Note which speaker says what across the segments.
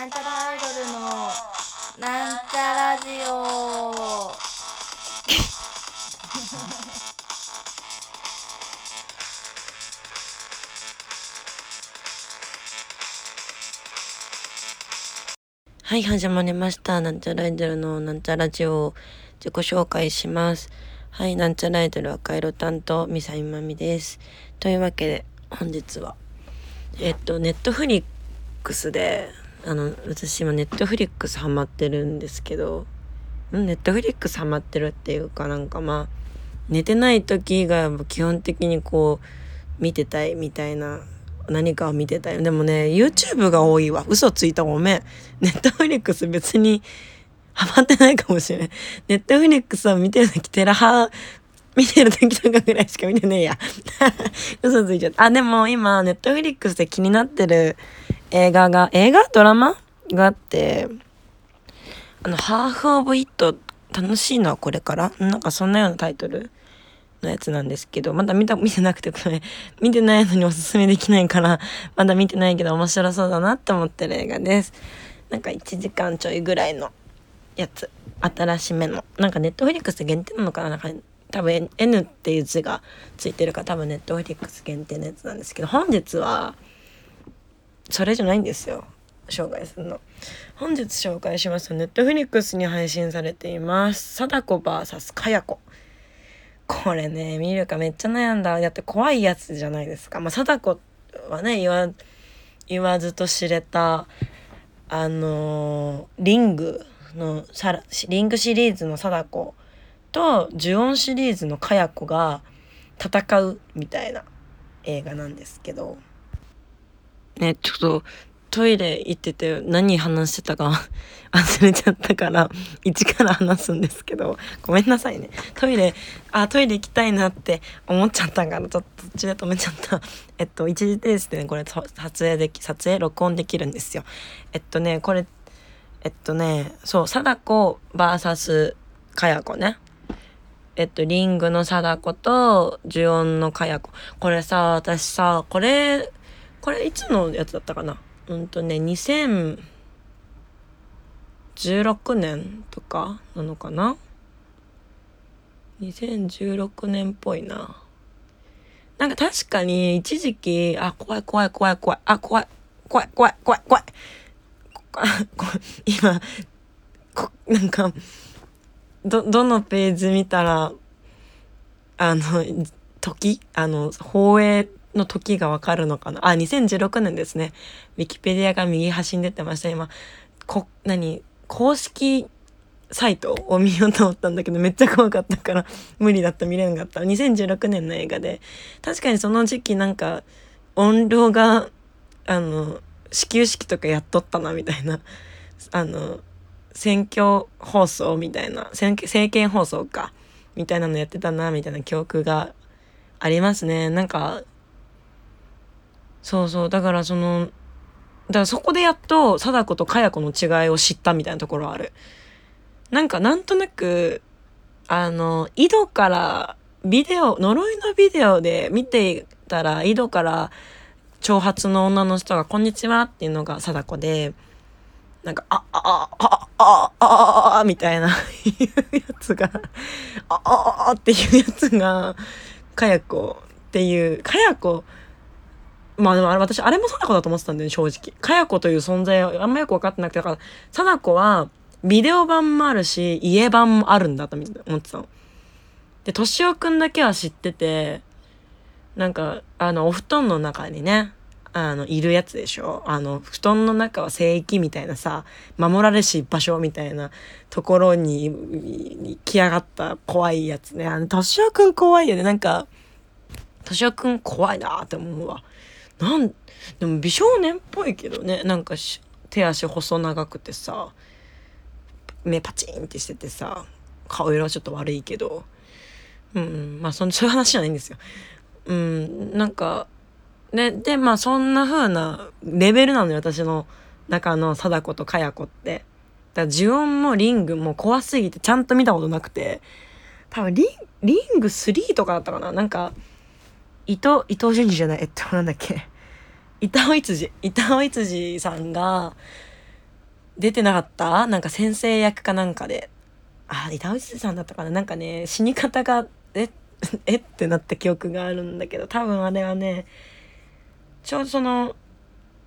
Speaker 1: なんちゃらアイドルのなんちゃラジオ
Speaker 2: はい、始まりました。なんちゃらアイドルのなんちゃラジオ自己紹介します。はい、なんちゃらアイドル赤色担当、ミサイマミです。というわけで、本日は、えっと、ネットフリックスで、あの、私今ネットフリックスハマってるんですけど、んネットフリックスハマってるっていうかなんかまあ、寝てない時が基本的にこう、見てたいみたいな何かを見てたよ。でもね、YouTube が多いわ。嘘ついたごめん。ネットフリックス別にハマってないかもしれない。ネットフリックスを見てる時テラハ見てる時とかぐらいしか見てねえや。嘘ついちゃった。あ、でも今、ネットフリックスで気になってる映画が、映画ドラマがあって、あの、ハーフオブイット楽しいのはこれから？なんかそんなようなタイトルのやつなんですけど、まだ見た、見てなくてこれ、見てないのにおすすめできないから、まだ見てないけど面白そうだなって思ってる映画です。なんか1時間ちょいぐらいのやつ。新しめの。なんかネットフリックス限定なのかな？なんか多分 N っていう字がついてるから多分ネットフリックス限定のやつなんですけど、本日は、それじゃないんですよ。紹介するの。本日紹介しますと、ネットフリックスに配信されています。貞子 VS かや子。これね、見るかめっちゃ悩んだ。だって怖いやつじゃないですか。まあ、貞子はね、言わ、言わずと知れた、あのーリングのさら、リングシリーズの貞子と、呪音シリーズのかや子が戦うみたいな映画なんですけど、ね、ちょっとトイレ行ってて何話してたか 忘れちゃったから一から話すんですけどごめんなさいね。トイレあトイレ行きたいなって思っちゃったからちょっと途中で止めちゃった。えっと一時停止でねこれ撮影でき撮影録音できるんですよ。えっとねこれえっとねそう貞子 VS かや子ね。えっと、リングの貞子と、呪音のかや子。これさ、私さ、これ、これいつのやつだったかな？うんとね、2016年とかなのかな ?2016 年っぽいな。なんか確かに一時期、あ、怖い怖い怖い怖い、あ、怖い、怖い怖い怖い怖い。ここ今、こなんか、ど、どのページ見たら、あの、時？あの、放映の時がわかるのかな？あ、2016年ですね。ウィキペディアが右端に出てました。今、こ、何？公式サイトを見ようと思ったんだけど、めっちゃ怖かったから、無理だった、見れなかった。2016年の映画で、確かにその時期なんか、音量が、あの、始球式とかやっとったな、みたいな。あの、選挙放送みたいな、政見放送か、みたいなのやってたな、みたいな記憶がありますね。なんか、そうそう、だからその、だからそこでやっと貞子とかや子の違いを知ったみたいなところある。なんかなんとなく、あの、井戸からビデオ、呪いのビデオで見ていたら、井戸から長髪の女の人がこんにちはっていうのが貞子で、なんか、あ、あ、あ、あ、あ、ああ、みたいな、いうやつが、あ、あ、あ、っていうやつが、かや子っていう、かや子、まあでもあれ私、あれも貞子だと思ってたんだよね、正直。かや子という存在をあんまよく分かってなくて、だから、貞子は、ビデオ版もあるし、家版もあるんだと思ってたの。で、としおくんだけは知ってて、なんか、あの、お布団の中にね、あの、いるやつでしょあの、布団の中は聖域みたいなさ、守られし場所みたいなところに、来やがった怖いやつね。あの、としおくん怖いよね。なんか、としおくん怖いなって思うわ。なん、でも美少年っぽいけどね。なんか、手足細長くてさ、目パチンってしててさ、顔色はちょっと悪いけど、うん、まあそそういう話じゃないんですよ。うん、なんか、ね、で、まあそんな風なレベルなのよ、私の中の貞子とかや子って。だから呪音もリングも怖すぎてちゃんと見たことなくて、多分リ、リング3とかだったかななんか、伊藤、伊藤淳二じゃない、えっと、なんだっけ。板尾いつじ、板尾いつじさんが、出てなかったなんか先生役かなんかで。あ、板内さんだったかななんかね、死に方が、え、えってなった記憶があるんだけど、多分あれはね、ちょうどその、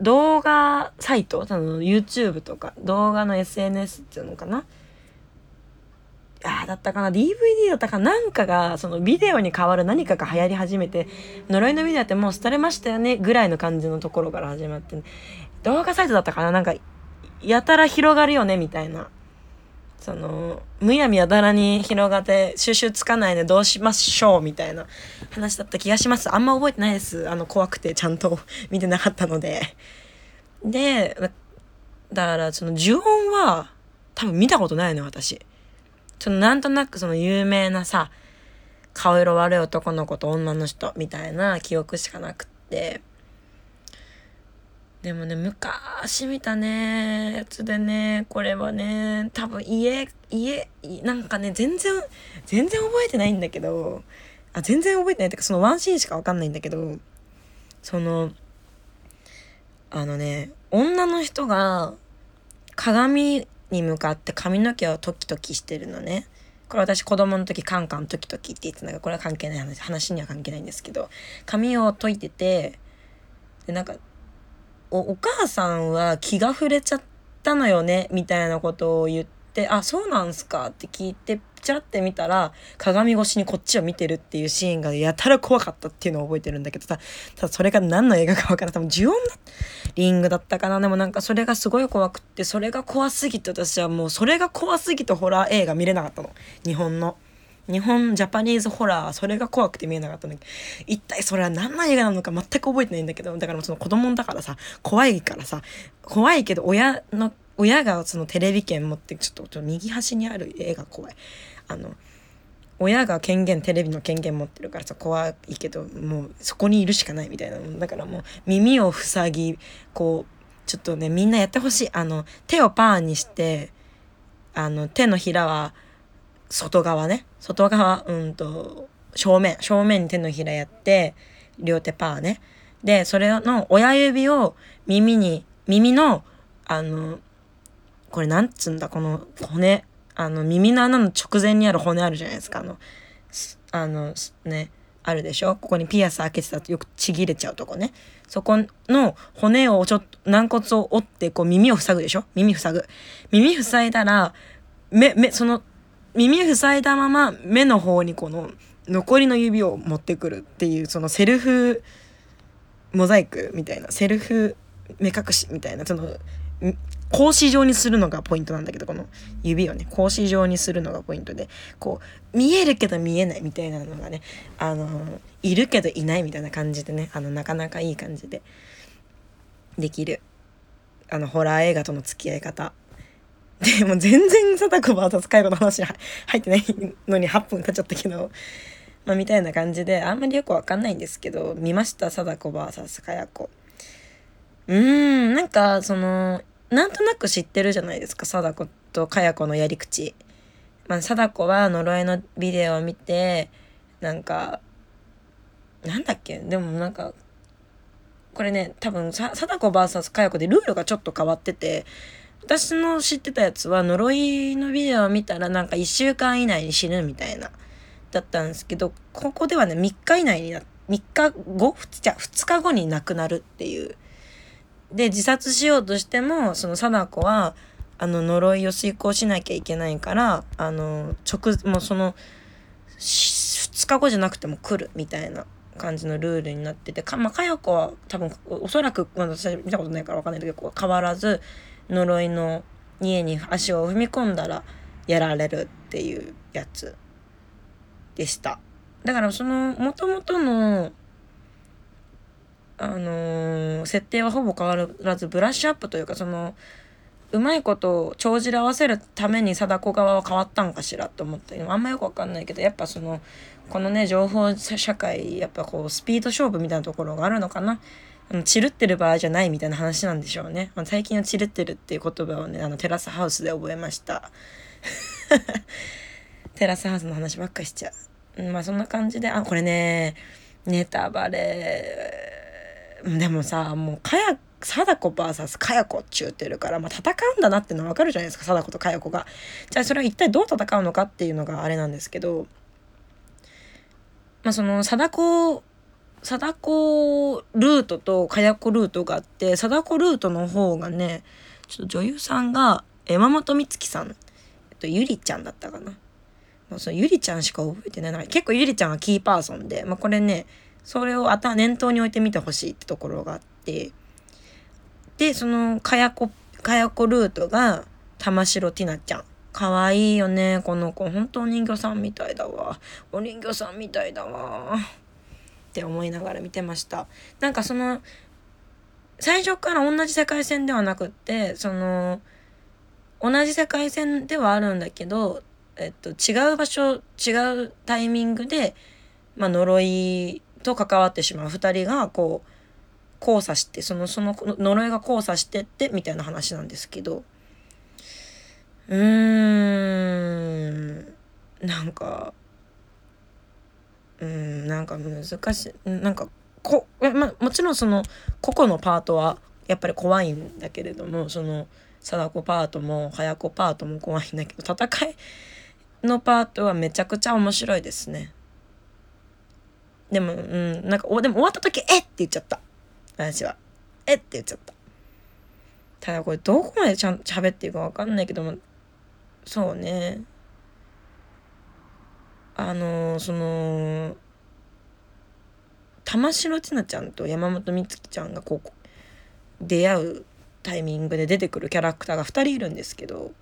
Speaker 2: 動画サイトその YouTube とか動画の SNS っていうのかなあだったかな。DVD だったかな。んかがそのビデオに変わる何かが流行り始めて呪いのビデオってもう廃れましたよねぐらいの感じのところから始まって、動画サイトだったかな。なんかやたら広がるよねみたいな。そのむやみやだらに広がって収集つかないでどうしましょうみたいな。話だった気がします。あんま覚えてないです。あの怖くてちゃんと。見てなかったので。でだからその呪音は多分見たことないの私。そのなんとなくその有名なさ顔色悪い男の子と女の人みたいな記憶しかなくって。でもね、昔見たね、やつでね、これはね、多分家、家、なんかね、全然、全然覚えてないんだけど、あ、全然覚えてないってか、そのワンシーンしかわかんないんだけど、その、あのね、女の人が鏡に向かって髪の毛をトキトキしてるのね。これ私子供の時カンカントキトキって言ってたのがこれは関係ない話話には関係ないんですけど髪を解いててでなんかおお母さんは気が触れちゃったのよねみたいなことを言ってあそうなんすか？って聞いてチラって見たら鏡越しにこっちを見てるっていうシーンがやたら怖かったっていうのを覚えてるんだけどさただそれが何の映画かわからん。多分呪音リングだったかな？でもなんかそれがすごい怖くってそれが怖すぎて私はもうそれが怖すぎてホラー映画見れなかったの。日本の。日本ジャパニーズホラーそれが怖くて見えなかったんだけど。一体それは何の映画なのか全く覚えてないんだけどだからその子供だからさ怖いからさ怖いけど親の親がそのテレビ券持ってちょっと右端にある映画怖いあの親が権限テレビの権限持ってるからさ怖いけどもうそこにいるしかないみたいなだからもう耳を塞ぎこうちょっとねみんなやってほしいあの手をパーにしてあの手のひらは外側ね。外側、うんと、正面、正面に手のひらやって、両手パーね。で、それの親指を耳に、耳の、あの、これなんつうんだ、この骨、あの、耳の穴の直前にある骨あるじゃないですか。あの、あの、ね、あるでしょ？ここにピアス開けてたとよくちぎれちゃうとこね。そこの骨をちょっと、軟骨を折って、こう耳を塞ぐでしょ？耳塞ぐ。耳塞いだら、目、目、その耳塞いだまま目の方にこの残りの指を持ってくるっていうそのセルフモザイクみたいなセルフ目隠しみたいなその格子状にするのがポイントなんだけどこの指をね格子状にするのがポイントでこう見えるけど見えないみたいなのがねあのいるけどいないみたいな感じでねあのなかなかいい感じでできる。あのホラー映画との付き合い方。でも全然貞子 VS 介護の話入ってないのに8分経っちゃったけど、まあ、みたいな感じであんまりよくわかんないんですけど見ました貞子 VS かや子。うーんなんかそのなんとなく知ってるじゃないですか貞子とかや子のやり口。まあ、貞子は呪いのビデオを見てなんかなんだっけ？でもなんかこれね多分貞子 VS かや子でルールがちょっと変わってて私の知ってたやつは呪いのビデオを見たらなんか1週間以内に死ぬみたいなだったんですけどここではね3日以内にな3日後？じゃあ2日後に亡くなるっていうで自殺しようとしてもその貞子はあの呪いを遂行しなきゃいけないからあの直もうその2日後じゃなくても来るみたいな感じのルールになっててかまあかや子は多分おそらく、まあ、私見たことないから分かんないけど変わらず呪いの家に足を踏み込んだらやられるっていうやつでした。だからその元々のあのー、設定はほぼ変わらずブラッシュアップというかそのうまいことを帳尻合わせるために貞子側は変わったんかしらと思ったあんまよくわかんないけどやっぱそのこのね情報社会やっぱこうスピード勝負みたいなところがあるのかなあの、チルってる場合じゃないみたいな話なんでしょうね。まあ、最近はチルってるっていう言葉をね、あの、テラスハウスで覚えました。テラスハウスの話ばっかしちゃう。まあ、そんな感じで、あ、これね、ネタバレ、でもさ、もう、かや貞子 VS かや子っちゅうてるから、まあ、戦うんだなってのはわかるじゃないですか貞子とかや子が。じゃあそれは一体どう戦うのかっていうのがあれなんですけどまあその貞子貞子ルートとかや子ルートがあって貞子ルートの方がねちょっと女優さんが山本美月さん、えっと、ゆりちゃんだったかな。まあ、そのゆりちゃんしか覚えてない結構ゆりちゃんはキーパーソンで、まあ、これねそれを頭念頭に置いてみてほしいってところがあって。でそのかやこかやこルートが玉城ティナちゃん。かわいいよねこの子。本当お人形さんみたいだわ。お人形さんみたいだわ。って思いながら見てました。なんかその最初から同じ世界線ではなくってその同じ世界線ではあるんだけど、えっと、違う場所違うタイミングで、まあ、呪いと関わってしまう。2人がこう交差してそのその呪いが交差してってみたいな話なんですけど。うーん。なんかうんなんか難しい。なんかこ、ま、もちろんその個々のパートはやっぱり怖いんだけれどもその貞子パートも早子パートも怖いんだけど戦いのパートはめちゃくちゃ面白いですね。でも、うん、なんか、お、でも終わった時、えって言っちゃった。私は。えって言っちゃった。ただこれどこまでちゃん喋っていいかわかんないけども、そうね。あのー、その、玉城千奈ちゃんと山本美月ちゃんがこう、出会うタイミングで出てくるキャラクターが2人いるんですけど、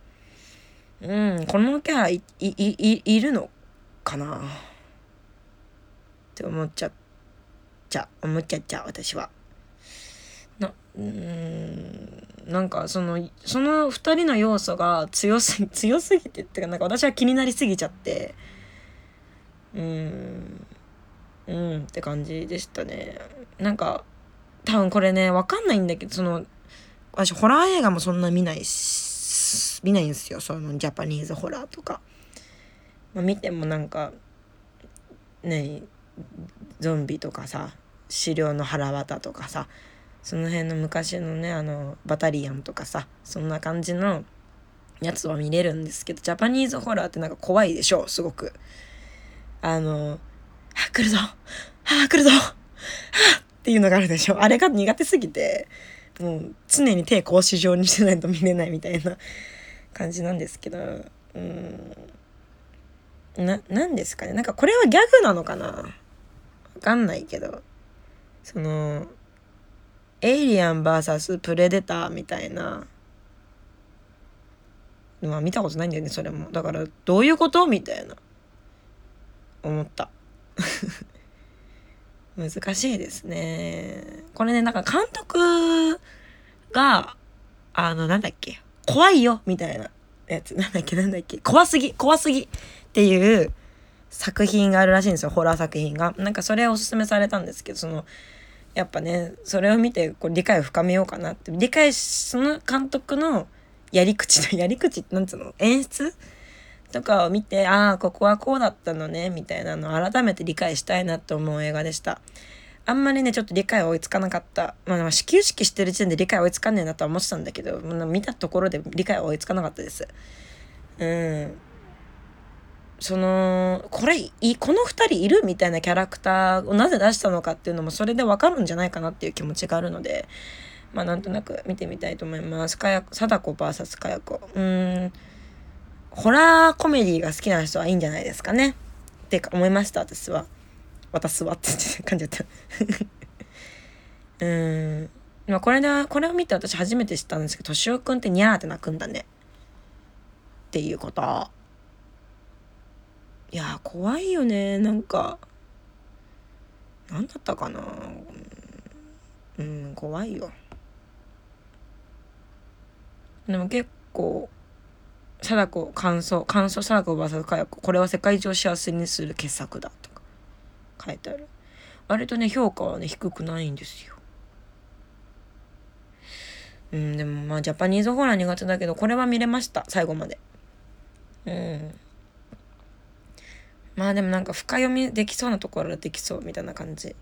Speaker 2: うん、このキャラい、い、い、いるのかなって思っちゃっちゃ、思っちゃっちゃ、私は。なうんなんかそのその2人の要素が強すぎ 強すぎてっていうかなんか私は気になりすぎちゃって。うんうんって感じでしたね。なんか多分これね分かんないんだけどその私ホラー映画もそんな見ないし見ないんですよ。そのジャパニーズホラーとか、まあ、見てもなんかねゾンビとかさ資料の腹渡とかさその辺の昔のねあのバタリアンとかさそんな感じのやつは見れるんですけどジャパニーズホラーってなんか怖いでしょうすごく。あの「あ来るぞあ来るぞあっていうのがあるでしょ。あれが苦手すぎてもう常に手格子状にしてないと見れないみたいな感じなんですけどうん。な何ですかね。なんかこれはギャグなのかな？かんないけどそのエイリアン VS プレデターみたいなまあ見たことないんだよねそれも。だからどういうことみたいな思った。難しいですね。これねなんか監督があのなんだっけ怖いよみたいなやつ。なんだっけなんだっけ怖すぎ怖すぎっていう作品があるらしいんですよホラー作品が。なんかそれをおすすめされたんですけどそのやっぱねそれを見てこう理解を深めようかなって。理解その監督のやり口の やり口ってなんつうの演出とかを見てああここはこうだったのねみたいなのを改めて理解したいなと思う映画でした。あんまりねちょっと理解追いつかなかった。まあ始球式してる時点で理解追いつかんねえなとは思ってたんだけど見たところで理解追いつかなかったです。うん。そのこれいこの2人いるみたいなキャラクターをなぜ出したのかっていうのもそれでわかるんじゃないかなっていう気持ちがあるのでまあなんとなく見てみたいと思います。かや貞子 VS かや子。うん。ホラーコメディが好きな人はいいんじゃないですかね。って思いました私は。私はって感じだった。うん。まあこれでこれを見て私初めて知ったんですけど敏夫くんってニャーって泣くんだね。っていうこと。いや怖いよねなんか。何だったかな。うん怖いよ。でも結構貞子感想感想貞子 VS かや子これは世界中を幸せにする傑作だとか。書いてある。割とね評価はね低くないんですよ。うんでもまあジャパニーズホラー苦手だけどこれは見れました。最後まで。うん。まあでもなんか深読みできそうなところはできそうみたいな感じ。で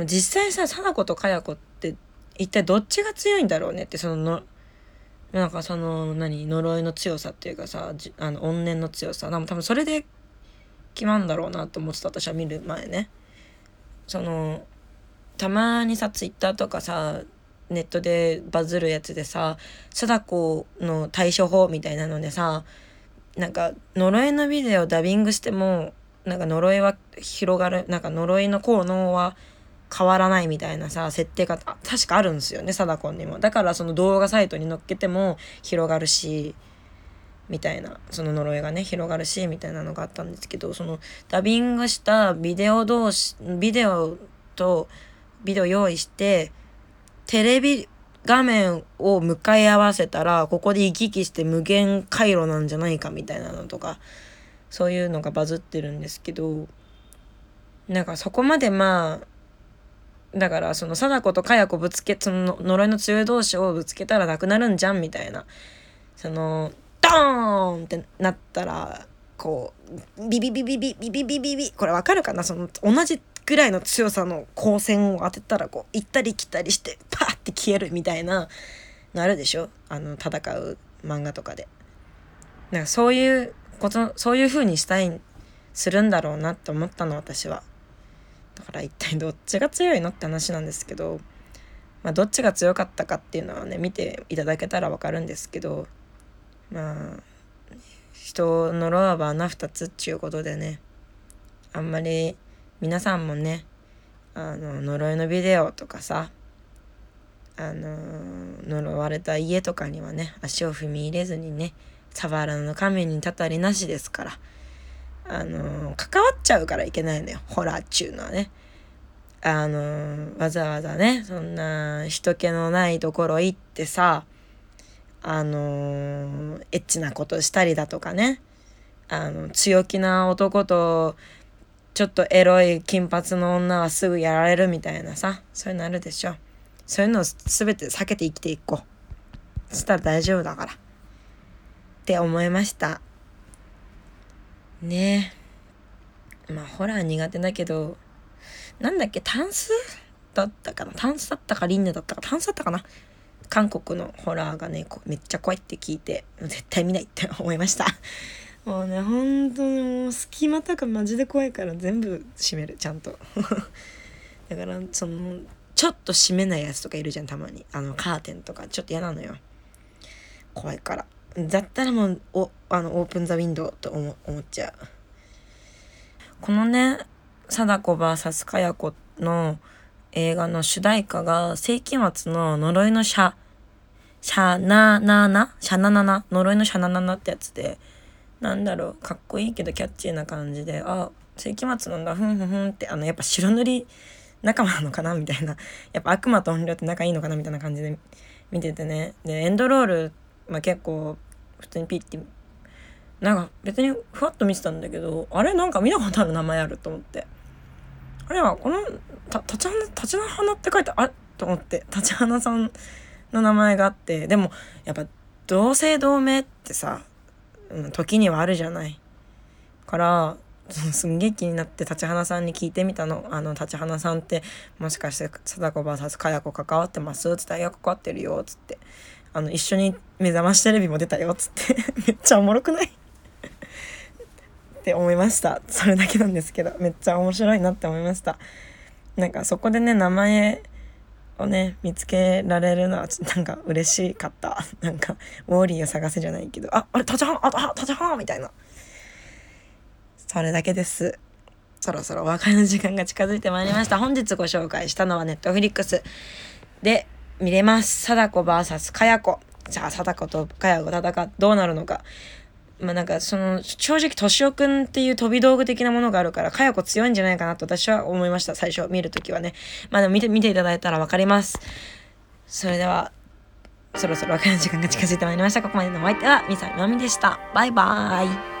Speaker 2: も実際さ貞子とかや子って一体どっちが強いんだろうねってそののなんかその何呪いの強さっていうかさじあの怨念の強さ。多分それで決まるんだろうなと思ってた私は見る前ね。そのたまにさツイッターとかさネットでバズるやつでさ貞子の対処法みたいなのでさなんか呪いのビデオをダビングしてもなんか呪いは広がるなんか呪いの効能は変わらないみたいなさ設定が確かあるんですよね貞子にも。だからその動画サイトに載っけても広がるしみたいなその呪いがね広がるしみたいなのがあったんですけどそのダビングしたビデオ同士ビデオとビデオ用意してテレビ画面を向かい合わせたらここで行き来して無限回路なんじゃないかみたいなのとかそういうのがバズってるんですけどなんかそこまでまあだからその貞子と佳代子ぶつけその呪いの強い同士をぶつけたらなくなるんじゃんみたいなそのドーンってなったらこうビビビビビビビビビビこれわかるかな？その同じぐらいの強さの光線を当てたらこう行ったり来たりしてパーって消えるみたいなのあるでしょ？あの戦う漫画とかで。なんかそういうことそういう風にしたいするんだろうなって思ったの私は。だから一体どっちが強いのって話なんですけど、まあ、どっちが強かったかっていうのはね見ていただけたら分かるんですけどまあ人のロアは穴二つっちゅうことでねあんまり皆さんもねあの呪いのビデオとかさあの呪われた家とかにはね足を踏み入れずにね触らぬ神にたたりなしですから。あの関わっちゃうからいけないのよホラーっちゅうのはね。あのわざわざねそんな人気のないところ行ってさあのエッチなことしたりだとかねあの強気な男とちょっとエロい金髪の女はすぐやられるみたいなさ。そういうのあるでしょ。そういうのを全て避けて生きていこう。そしたら大丈夫だから。って思いました。ねえ。まあホラー苦手だけどなんだっけタンスだったかな。タンスだったかリンネだったか。タンスだったかな。韓国のホラーがねめっちゃ怖いって聞いて絶対見ないって思いました。もうね本当にもう隙間とかマジで怖いから全部閉めるちゃんと。だからそのちょっと閉めないやつとかいるじゃんたまに。あのカーテンとか。ちょっと嫌なのよ。怖いから。だったらもうおあのオープン・ザ・ウィンドウと思思っちゃう。このね貞子 VS かや子の映画の主題歌が世紀末の呪いのシャシャナナナシャナナナ呪いのシャナナナってやつでなんだろうかっこいいけどキャッチーな感じであ世紀末なんだふんふんふんってあのやっぱ白塗り仲間なのかなみたいな。やっぱ悪魔と本領って仲いいのかなみたいな感じで見ててね。でエンドロール、まあ、結構普通にピッてなんか別にふわっと見てたんだけどあれなんか見たことある名前あると思って。あれはこのた立ち花立花って書いてあると思って。立花さんの名前があって。でもやっぱ同姓同名ってさ、うん、時にはあるじゃないから すんげえ気になって立花さんに聞いてみたの。あの、立花さんって、もしかして、貞子 VS かや子関わってます？つって、いや、関わってるよ？っつって。あの、一緒に目覚ましテレビも出たよ？っつって めっちゃおもろくない？って思いました。それだけなんですけど、めっちゃ面白いなって思いました。なんかそこでね、名前をね、見つけられるのは、なんか嬉しかった。なんか、ウォーリーを探せじゃないけど、あ、あれ、立ちはあ、あ、立ちはみたいな。それだけです。そろそろお別れの時間が近づいてまいりました。本日ご紹介したのはネットフリックスで見れます。貞子 VS かや子。じゃあ、貞子とかや子戦う、どうなるのか。まあなんかその正直敏夫君っていう飛び道具的なものがあるからかや子強いんじゃないかなと私は思いました最初見るときはね。まあでも見て見ていただいたら分かります。それではそろそろ別れの時間が近づいてまいりました。ここまでのお相手はみさみまみでした。バイバーイ。